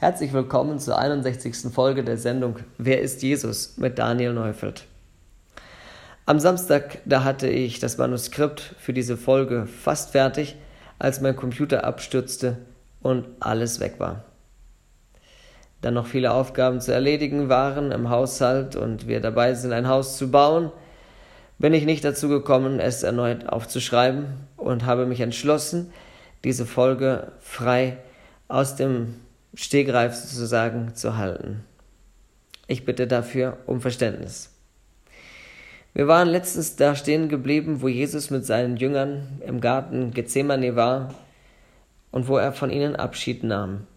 Herzlich willkommen zur 61. Folge der Sendung Wer ist Jesus mit Daniel Neufeld. Am Samstag, da hatte ich das Manuskript für diese Folge fast fertig, als mein Computer abstürzte und alles weg war. Dann noch viele Aufgaben zu erledigen waren im Haushalt und wir dabei sind, ein Haus zu bauen, bin ich nicht dazu gekommen, es erneut aufzuschreiben und habe mich entschlossen, diese Folge frei aus dem Stegreif sozusagen zu halten. Ich bitte dafür um Verständnis. Wir waren letztens da stehen geblieben, wo Jesus mit seinen Jüngern im Garten Gethsemane war und wo er von ihnen Abschied nahm.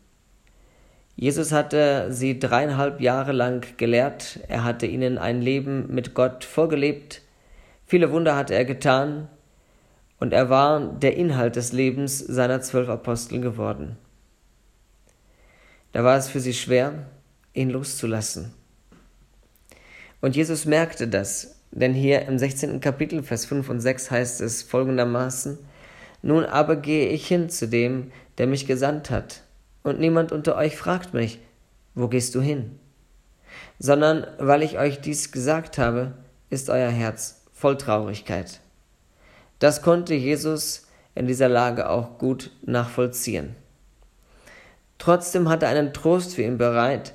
Jesus hatte sie dreieinhalb Jahre lang gelehrt, er hatte ihnen ein Leben mit Gott vorgelebt, viele Wunder hatte er getan, und er war der Inhalt des Lebens seiner zwölf Apostel geworden. Da war es für sie schwer, ihn loszulassen. Und Jesus merkte das, denn hier im 16. Kapitel, Vers 5 und 6 heißt es folgendermaßen, Nun aber gehe ich hin zu dem, der mich gesandt hat, und niemand unter euch fragt mich, wo gehst du hin? Sondern weil ich euch dies gesagt habe, ist euer Herz voll Traurigkeit. Das konnte Jesus in dieser Lage auch gut nachvollziehen. Trotzdem hat er einen Trost für ihn bereit,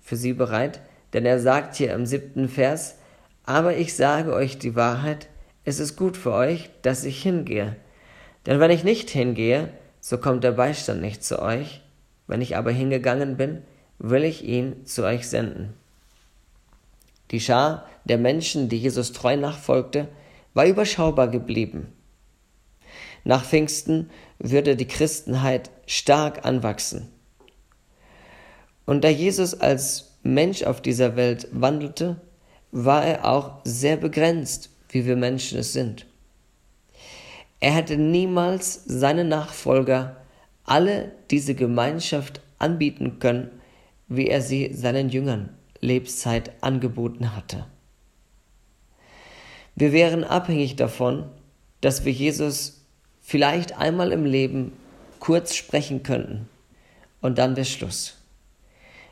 für sie bereit, denn er sagt hier im siebten Vers, aber ich sage euch die Wahrheit, es ist gut für euch, dass ich hingehe. Denn wenn ich nicht hingehe, so kommt der Beistand nicht zu euch. Wenn ich aber hingegangen bin, will ich ihn zu euch senden. Die Schar der Menschen, die Jesus treu nachfolgte, war überschaubar geblieben. Nach Pfingsten würde die Christenheit stark anwachsen. Und da Jesus als Mensch auf dieser Welt wandelte, war er auch sehr begrenzt, wie wir Menschen es sind. Er hätte niemals seine Nachfolger alle diese Gemeinschaft anbieten können, wie er sie seinen Jüngern Lebenszeit angeboten hatte. Wir wären abhängig davon, dass wir Jesus vielleicht einmal im Leben kurz sprechen könnten und dann wäre Schluss,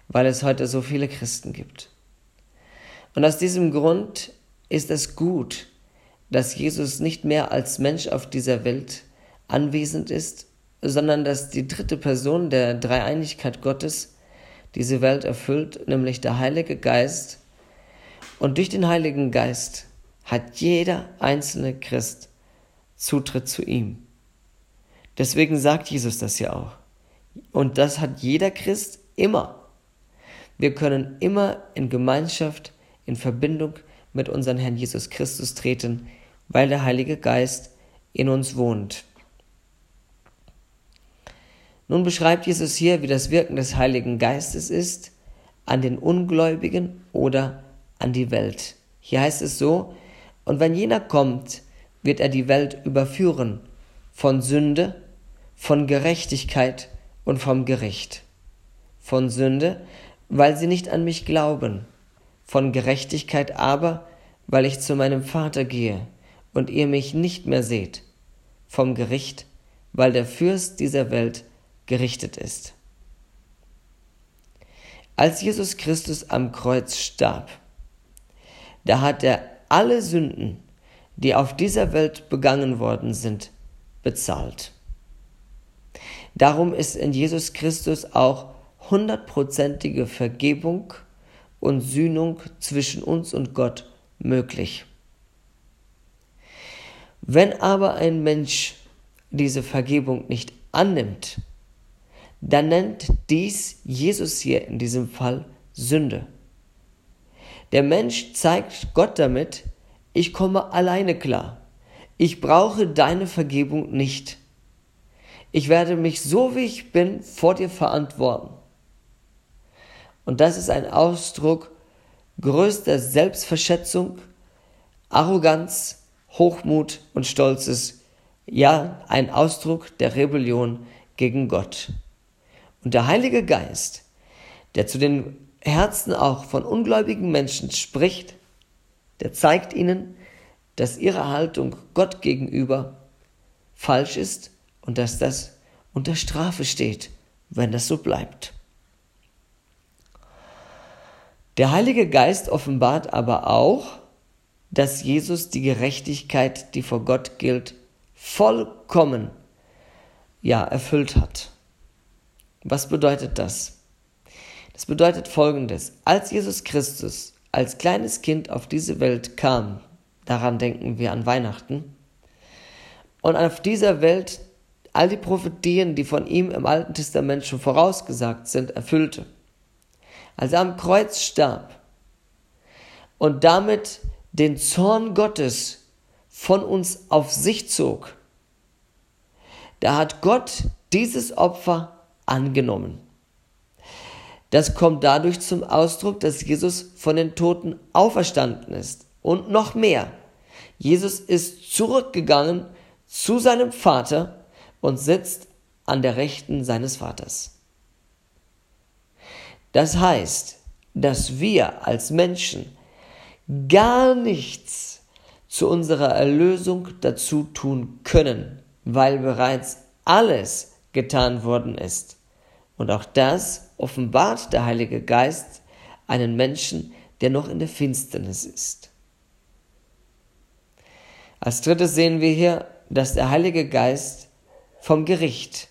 weil es heute so viele Christen gibt. Und aus diesem Grund ist es gut, dass Jesus nicht mehr als Mensch auf dieser Welt anwesend ist, sondern dass die dritte Person der Dreieinigkeit Gottes diese Welt erfüllt, nämlich der Heilige Geist. Und durch den Heiligen Geist hat jeder einzelne Christ Zutritt zu ihm. Deswegen sagt Jesus das ja auch. Und das hat jeder Christ immer. Wir können immer in Gemeinschaft, in Verbindung mit unserem Herrn Jesus Christus treten, weil der Heilige Geist in uns wohnt. Nun beschreibt Jesus hier, wie das Wirken des Heiligen Geistes ist, an den Ungläubigen oder an die Welt. Hier heißt es so, und wenn jener kommt, wird er die Welt überführen von Sünde, von Gerechtigkeit und vom Gericht. Von Sünde, weil sie nicht an mich glauben, von Gerechtigkeit aber, weil ich zu meinem Vater gehe und ihr mich nicht mehr seht, vom Gericht, weil der Fürst dieser Welt gerichtet ist. Als Jesus Christus am Kreuz starb, da hat er alle Sünden, die auf dieser Welt begangen worden sind, bezahlt. Darum ist in Jesus Christus auch hundertprozentige Vergebung und Sühnung zwischen uns und Gott möglich. Wenn aber ein Mensch diese Vergebung nicht annimmt, dann nennt dies Jesus hier in diesem Fall Sünde. Der Mensch zeigt Gott damit, ich komme alleine klar. Ich brauche deine Vergebung nicht. Ich werde mich so wie ich bin vor dir verantworten. Und das ist ein Ausdruck größter Selbstverschätzung, Arroganz, Hochmut und Stolzes, ja ein Ausdruck der Rebellion gegen Gott. Und der Heilige Geist, der zu den Herzen auch von ungläubigen Menschen spricht, der zeigt ihnen, dass ihre Haltung Gott gegenüber falsch ist und dass das unter Strafe steht, wenn das so bleibt. Der Heilige Geist offenbart aber auch, dass Jesus die Gerechtigkeit, die vor Gott gilt, vollkommen ja erfüllt hat. Was bedeutet das? Das bedeutet folgendes: Als Jesus Christus als kleines Kind auf diese Welt kam, daran denken wir an Weihnachten, und auf dieser Welt all die Prophetien, die von ihm im Alten Testament schon vorausgesagt sind, erfüllte. Als er am Kreuz starb und damit den Zorn Gottes von uns auf sich zog, da hat Gott dieses Opfer angenommen. Das kommt dadurch zum Ausdruck, dass Jesus von den Toten auferstanden ist. Und noch mehr. Jesus ist zurückgegangen zu seinem Vater und sitzt an der Rechten seines Vaters. Das heißt, dass wir als Menschen gar nichts zu unserer Erlösung dazu tun können, weil bereits alles getan worden ist. Und auch das offenbart der Heilige Geist einen Menschen, der noch in der Finsternis ist. Als drittes sehen wir hier, dass der Heilige Geist vom Gericht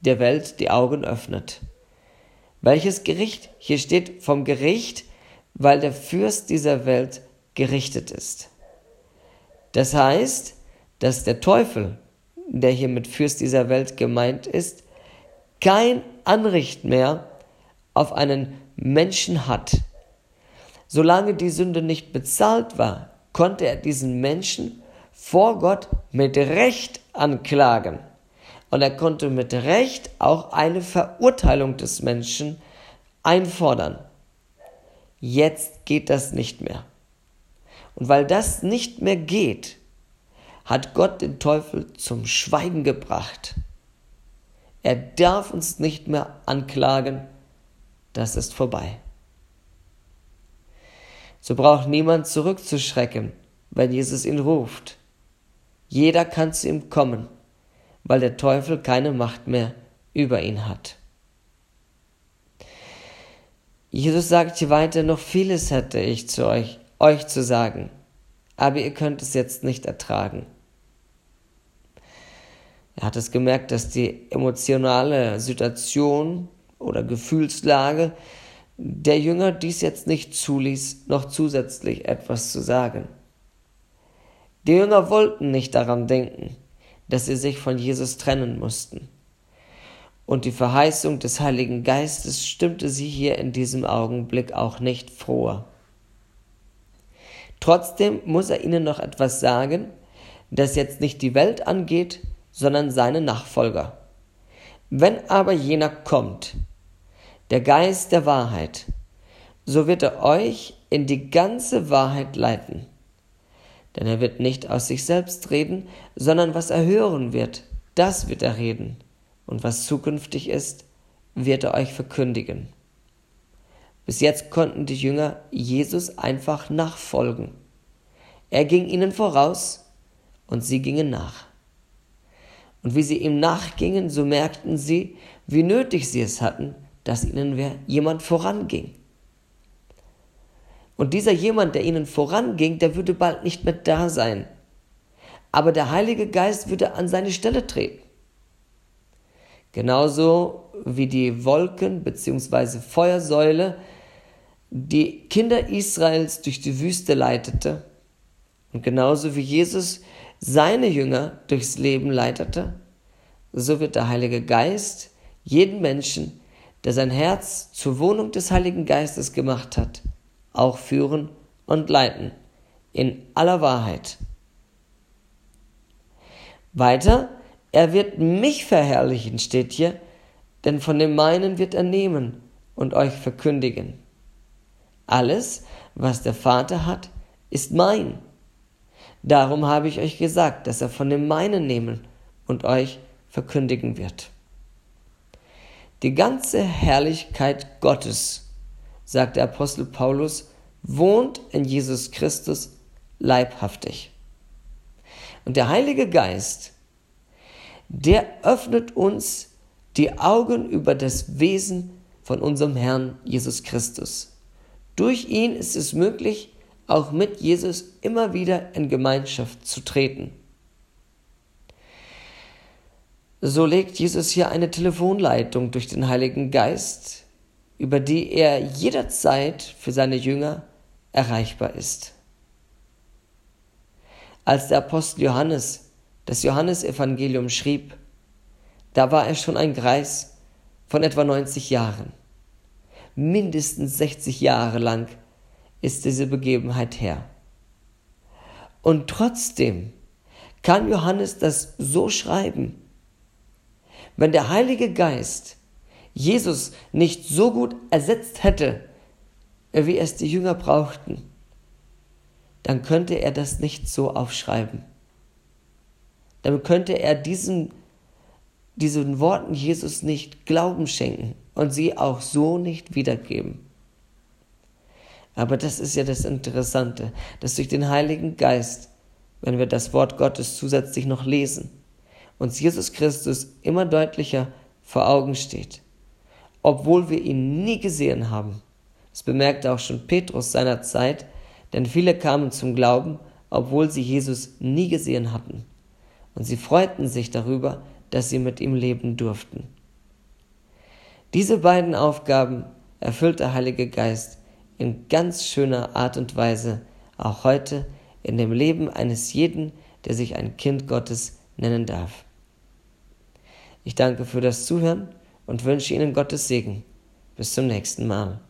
der Welt die Augen öffnet. Welches Gericht? Hier steht vom Gericht, weil der Fürst dieser Welt gerichtet ist. Das heißt, dass der Teufel, der hier mit Fürst dieser Welt gemeint ist, kein Anrecht mehr auf einen Menschen hat. Solange die Sünde nicht bezahlt war, konnte er diesen Menschen vor Gott mit Recht anklagen. Und er konnte mit Recht auch eine Verurteilung des Menschen einfordern. Jetzt geht das nicht mehr. Und weil das nicht mehr geht, hat Gott den Teufel zum Schweigen gebracht. Er darf uns nicht mehr anklagen, das ist vorbei. So braucht niemand zurückzuschrecken, wenn Jesus ihn ruft. Jeder kann zu ihm kommen, weil der Teufel keine Macht mehr über ihn hat. Jesus sagt hier weiter, noch vieles hätte ich zu euch, euch zu sagen, aber ihr könnt es jetzt nicht ertragen. Er hat es gemerkt, dass die emotionale Situation oder Gefühlslage der Jünger dies jetzt nicht zuließ, noch zusätzlich etwas zu sagen. Die Jünger wollten nicht daran denken, dass sie sich von Jesus trennen mussten. Und die Verheißung des Heiligen Geistes stimmte sie hier in diesem Augenblick auch nicht froher. Trotzdem muss er ihnen noch etwas sagen, das jetzt nicht die Welt angeht, sondern seine Nachfolger. Wenn aber jener kommt, der Geist der Wahrheit, so wird er euch in die ganze Wahrheit leiten. Denn er wird nicht aus sich selbst reden, sondern was er hören wird, das wird er reden. Und was zukünftig ist, wird er euch verkündigen. Bis jetzt konnten die Jünger Jesus einfach nachfolgen. Er ging ihnen voraus und sie gingen nach. Und wie sie ihm nachgingen, so merkten sie, wie nötig sie es hatten, dass ihnen jemand voranging. Und dieser jemand, der ihnen voranging, der würde bald nicht mehr da sein. Aber der Heilige Geist würde an seine Stelle treten. Genauso wie die Wolken bzw. Feuersäule die Kinder Israels durch die Wüste leitete und genauso wie Jesus seine Jünger durchs Leben leitete, so wird der Heilige Geist jeden Menschen, der sein Herz zur Wohnung des Heiligen Geistes gemacht hat, auch führen und leiten in aller Wahrheit. Weiter, er wird mich verherrlichen, steht hier, denn von dem meinen wird er nehmen und euch verkündigen. Alles, was der Vater hat, ist mein. Darum habe ich euch gesagt, dass er von dem meinen nehmen und euch verkündigen wird. Die ganze Herrlichkeit Gottes, sagt der Apostel Paulus, wohnt in Jesus Christus leibhaftig. Und der Heilige Geist, der öffnet uns die Augen über das Wesen von unserem Herrn Jesus Christus Durch ihn ist es möglich, auch mit Jesus immer wieder in Gemeinschaft zu treten. So legt Jesus hier eine Telefonleitung durch den Heiligen Geist, über die er jederzeit für seine Jünger erreichbar ist. Als der Apostel Johannes das Johannesevangelium schrieb, da war er schon ein Greis von etwa 90 Jahren. Mindestens 60 Jahre lang ist diese Begebenheit her. Und trotzdem kann Johannes das so schreiben. Wenn der Heilige Geist Jesus nicht so gut ersetzt hätte, wie es die Jünger brauchten, dann könnte er das nicht so aufschreiben. Dann könnte er diesen, diesen Worten Jesus nicht Glauben schenken und sie auch so nicht wiedergeben. Aber das ist ja das Interessante, dass durch den Heiligen Geist, wenn wir das Wort Gottes zusätzlich noch lesen, uns Jesus Christus immer deutlicher vor Augen steht, obwohl wir ihn nie gesehen haben. Das bemerkte auch schon Petrus seiner Zeit, denn viele kamen zum Glauben, obwohl sie Jesus nie gesehen hatten. Und sie freuten sich darüber, dass sie mit ihm leben durften. Diese beiden Aufgaben erfüllt der Heilige Geist in ganz schöner Art und Weise auch heute in dem Leben eines jeden, der sich ein Kind Gottes nennen darf. Ich danke für das Zuhören und wünsche Ihnen Gottes Segen. Bis zum nächsten Mal.